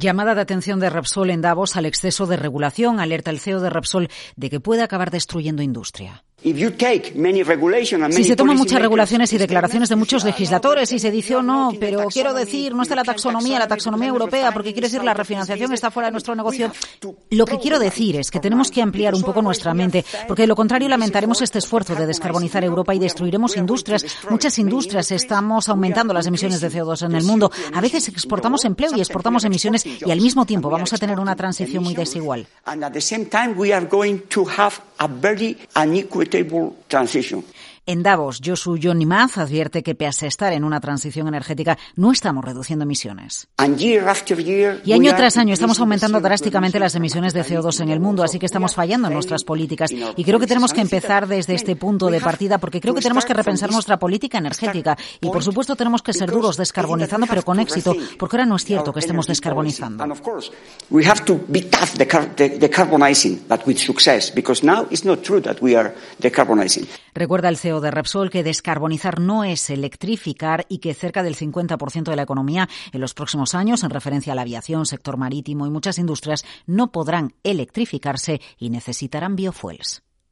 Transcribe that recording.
Llamada de atención de Repsol en Davos al exceso de regulación, alerta el CEO de Repsol de que puede acabar destruyendo industria. Si se toman muchas regulaciones y declaraciones de muchos legisladores y se dice, oh no, pero quiero decir, no está la taxonomía, la taxonomía europea, porque quiere decir la refinanciación está fuera de nuestro negocio. Lo que quiero decir es que tenemos que ampliar un poco nuestra mente, porque de lo contrario lamentaremos este esfuerzo de descarbonizar Europa y destruiremos industrias. Muchas industrias estamos aumentando las emisiones de CO2 en el mundo. A veces exportamos empleo y exportamos emisiones y al mismo tiempo vamos a tener una transición muy desigual. a very unequitable transition. En Davos, Josu Johnny Maz advierte que pese a estar en una transición energética, no estamos reduciendo emisiones. Y año tras año estamos aumentando drásticamente las emisiones de CO2 en el mundo, así que estamos fallando en nuestras políticas. Y creo que tenemos que empezar desde este punto de partida, porque creo que tenemos que repensar nuestra política energética. Y por supuesto tenemos que ser duros descarbonizando, pero con éxito, porque ahora no es cierto que estemos descarbonizando. Recuerda el De Repsol que descarbonizar no es electrificar y que cerca del 50% de la economía en los próximos años, en referencia a la aviación, sector marítimo y muchas industrias, no podrán electrificarse y necesitarán biofuels.